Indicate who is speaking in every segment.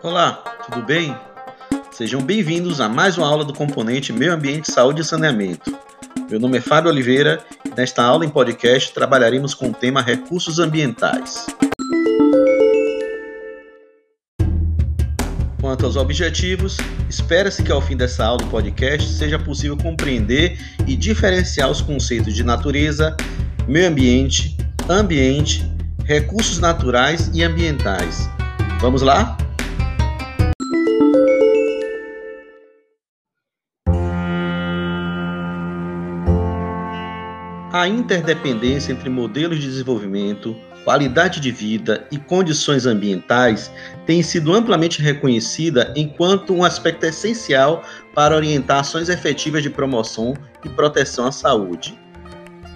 Speaker 1: Olá, tudo bem? Sejam bem-vindos a mais uma aula do componente Meio Ambiente, Saúde e Saneamento. Meu nome é Fábio Oliveira e nesta aula em podcast trabalharemos com o tema Recursos Ambientais. Quanto aos objetivos, espera-se que ao fim dessa aula do podcast seja possível compreender e diferenciar os conceitos de natureza, meio ambiente, ambiente, recursos naturais e ambientais. Vamos lá? A interdependência entre modelos de desenvolvimento, qualidade de vida e condições ambientais tem sido amplamente reconhecida enquanto um aspecto essencial para orientar ações efetivas de promoção e proteção à saúde.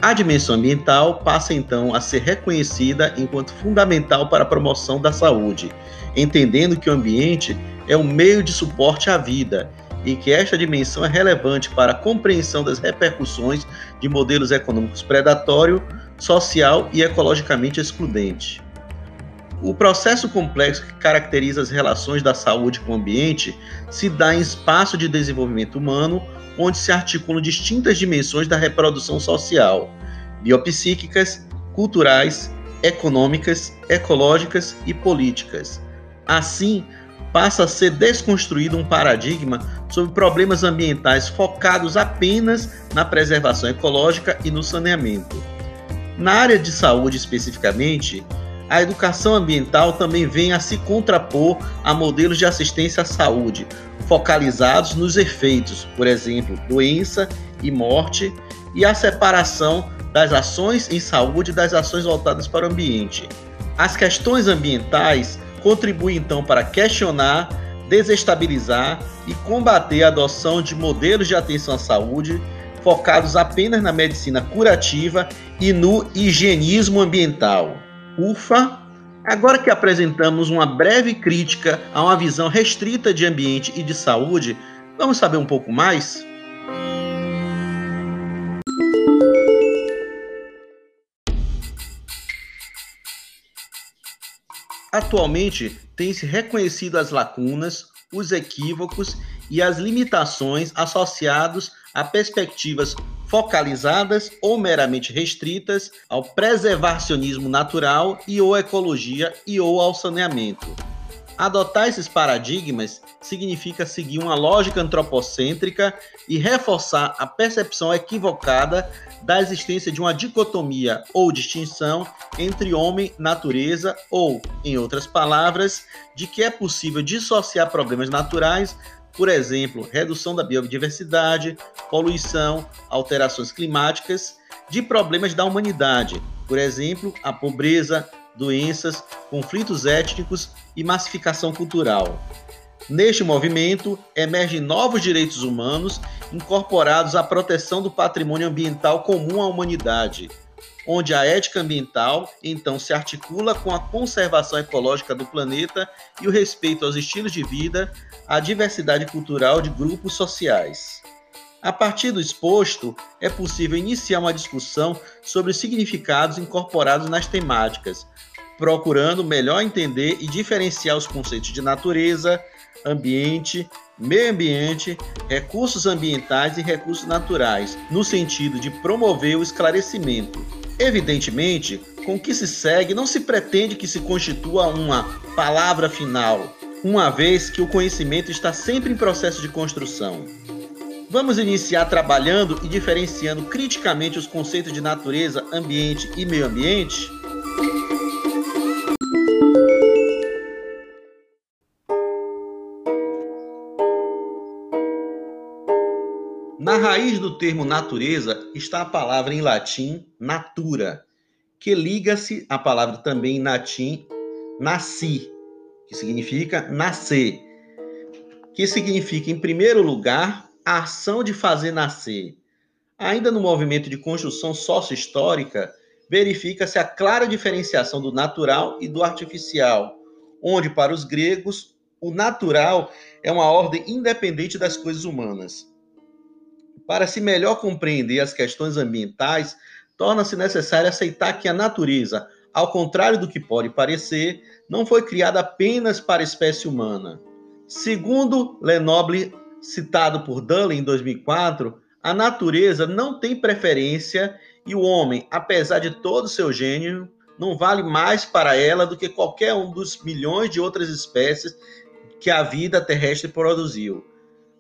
Speaker 1: A dimensão ambiental passa então a ser reconhecida enquanto fundamental para a promoção da saúde, entendendo que o ambiente é um meio de suporte à vida e que esta dimensão é relevante para a compreensão das repercussões de modelos econômicos predatório, social e ecologicamente excludente. O processo complexo que caracteriza as relações da saúde com o ambiente se dá em espaço de desenvolvimento humano onde se articulam distintas dimensões da reprodução social, biopsíquicas, culturais, econômicas, ecológicas e políticas. Assim, passa a ser desconstruído um paradigma sobre problemas ambientais focados apenas na preservação ecológica e no saneamento. Na área de saúde especificamente, a educação ambiental também vem a se contrapor a modelos de assistência à saúde, focalizados nos efeitos, por exemplo, doença e morte, e a separação das ações em saúde das ações voltadas para o ambiente. As questões ambientais contribuem então para questionar, desestabilizar e combater a adoção de modelos de atenção à saúde focados apenas na medicina curativa e no higienismo ambiental. Ufa! Agora que apresentamos uma breve crítica a uma visão restrita de ambiente e de saúde, vamos saber um pouco mais? Atualmente, tem-se reconhecido as lacunas, os equívocos e as limitações associados a perspectivas focalizadas ou meramente restritas ao preservacionismo natural e ou ecologia e ou ao saneamento. Adotar esses paradigmas significa seguir uma lógica antropocêntrica e reforçar a percepção equivocada da existência de uma dicotomia ou distinção entre homem e natureza, ou, em outras palavras, de que é possível dissociar problemas naturais por exemplo, redução da biodiversidade, poluição, alterações climáticas, de problemas da humanidade, por exemplo, a pobreza, doenças, conflitos étnicos e massificação cultural. Neste movimento, emergem novos direitos humanos incorporados à proteção do patrimônio ambiental comum à humanidade, onde a ética ambiental então se articula com a conservação ecológica do planeta e o respeito aos estilos de vida, à diversidade cultural de grupos sociais. A partir do exposto, é possível iniciar uma discussão sobre os significados incorporados nas temáticas, procurando melhor entender e diferenciar os conceitos de natureza, ambiente, meio ambiente, recursos ambientais e recursos naturais, no sentido de promover o esclarecimento Evidentemente, com o que se segue, não se pretende que se constitua uma palavra final, uma vez que o conhecimento está sempre em processo de construção. Vamos iniciar trabalhando e diferenciando criticamente os conceitos de natureza, ambiente e meio ambiente? Na raiz do termo natureza está a palavra em latim natura, que liga-se à palavra também em latim nasci, que significa nascer, que significa, em primeiro lugar, a ação de fazer nascer. Ainda no movimento de construção sócio-histórica, verifica-se a clara diferenciação do natural e do artificial, onde, para os gregos, o natural é uma ordem independente das coisas humanas para se melhor compreender as questões ambientais, torna-se necessário aceitar que a natureza, ao contrário do que pode parecer, não foi criada apenas para a espécie humana. Segundo Lenoble, citado por Dulles em 2004, a natureza não tem preferência e o homem, apesar de todo seu gênio, não vale mais para ela do que qualquer um dos milhões de outras espécies que a vida terrestre produziu.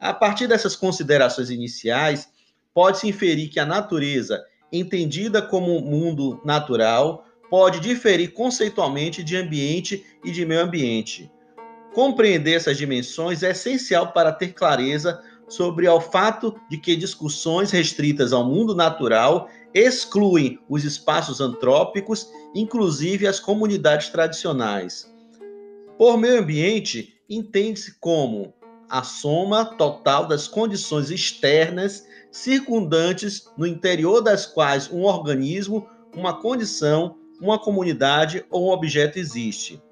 Speaker 1: A partir dessas considerações iniciais, pode-se inferir que a natureza, entendida como mundo natural, pode diferir conceitualmente de ambiente e de meio ambiente. Compreender essas dimensões é essencial para ter clareza sobre o fato de que discussões restritas ao mundo natural excluem os espaços antrópicos, inclusive as comunidades tradicionais. Por meio ambiente, entende-se como a soma total das condições externas circundantes no interior das quais um organismo, uma condição, uma comunidade ou um objeto existe.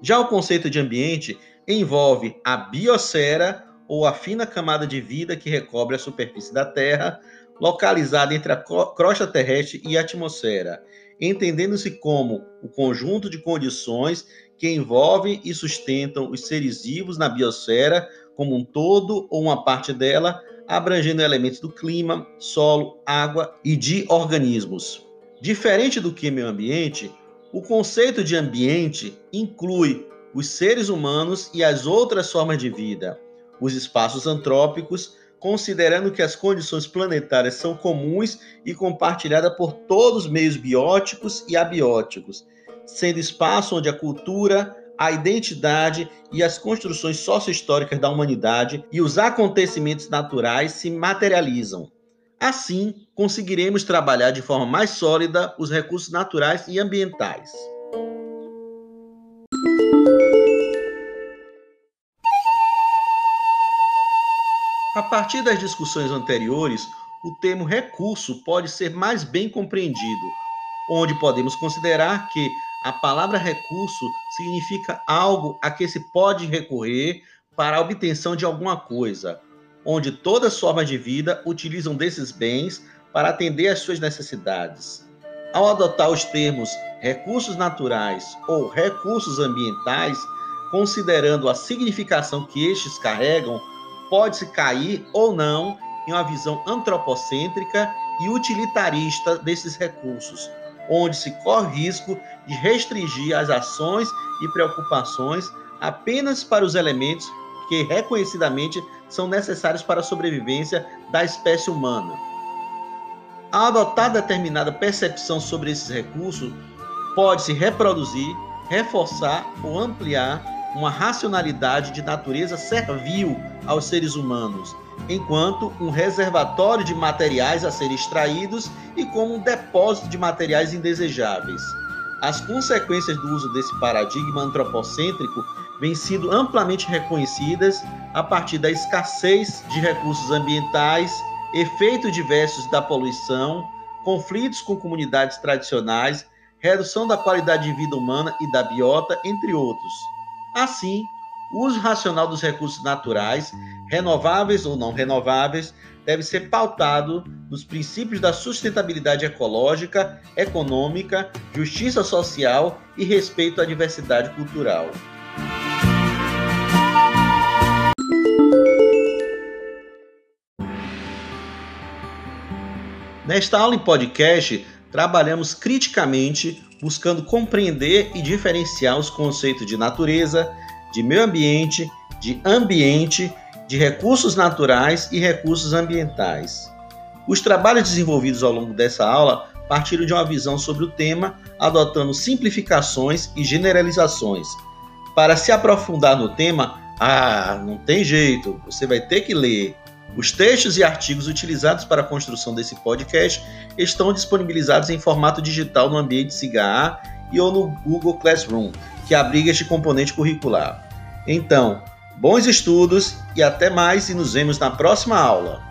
Speaker 1: Já o conceito de ambiente envolve a biosfera ou a fina camada de vida que recobre a superfície da Terra, localizada entre a crosta terrestre e a atmosfera, entendendo-se como o conjunto de condições que envolvem e sustentam os seres vivos na biosfera como um todo ou uma parte dela, abrangendo elementos do clima, solo, água e de organismos. Diferente do que meio ambiente, o conceito de ambiente inclui os seres humanos e as outras formas de vida, os espaços antrópicos, considerando que as condições planetárias são comuns e compartilhadas por todos os meios bióticos e abióticos, sendo espaço onde a cultura, a identidade e as construções sócio-históricas da humanidade e os acontecimentos naturais se materializam. Assim, conseguiremos trabalhar de forma mais sólida os recursos naturais e ambientais. A partir das discussões anteriores, o termo recurso pode ser mais bem compreendido, onde podemos considerar que a palavra recurso significa algo a que se pode recorrer para a obtenção de alguma coisa, onde todas as formas de vida utilizam desses bens para atender às suas necessidades. Ao adotar os termos recursos naturais ou recursos ambientais, considerando a significação que estes carregam, pode-se cair ou não em uma visão antropocêntrica e utilitarista desses recursos, onde se corre risco de restringir as ações e preocupações apenas para os elementos que reconhecidamente são necessários para a sobrevivência da espécie humana. Ao adotar determinada percepção sobre esses recursos, pode-se reproduzir, reforçar ou ampliar uma racionalidade de natureza servil aos seres humanos, enquanto um reservatório de materiais a serem extraídos e como um depósito de materiais indesejáveis. As consequências do uso desse paradigma antropocêntrico vêm sido amplamente reconhecidas a partir da escassez de recursos ambientais, efeitos diversos da poluição, conflitos com comunidades tradicionais, redução da qualidade de vida humana e da biota, entre outros. Assim, o uso racional dos recursos naturais, renováveis ou não renováveis, deve ser pautado nos princípios da sustentabilidade ecológica, econômica, justiça social e respeito à diversidade cultural. Nesta aula em podcast, trabalhamos criticamente buscando compreender e diferenciar os conceitos de natureza, de meio ambiente, de ambiente, de recursos naturais e recursos ambientais. Os trabalhos desenvolvidos ao longo dessa aula partiram de uma visão sobre o tema, adotando simplificações e generalizações. Para se aprofundar no tema, ah, não tem jeito, você vai ter que ler. Os textos e artigos utilizados para a construção desse podcast estão disponibilizados em formato digital no ambiente SIGA e ou no Google Classroom, que abriga este componente curricular. Então, bons estudos e até mais e nos vemos na próxima aula.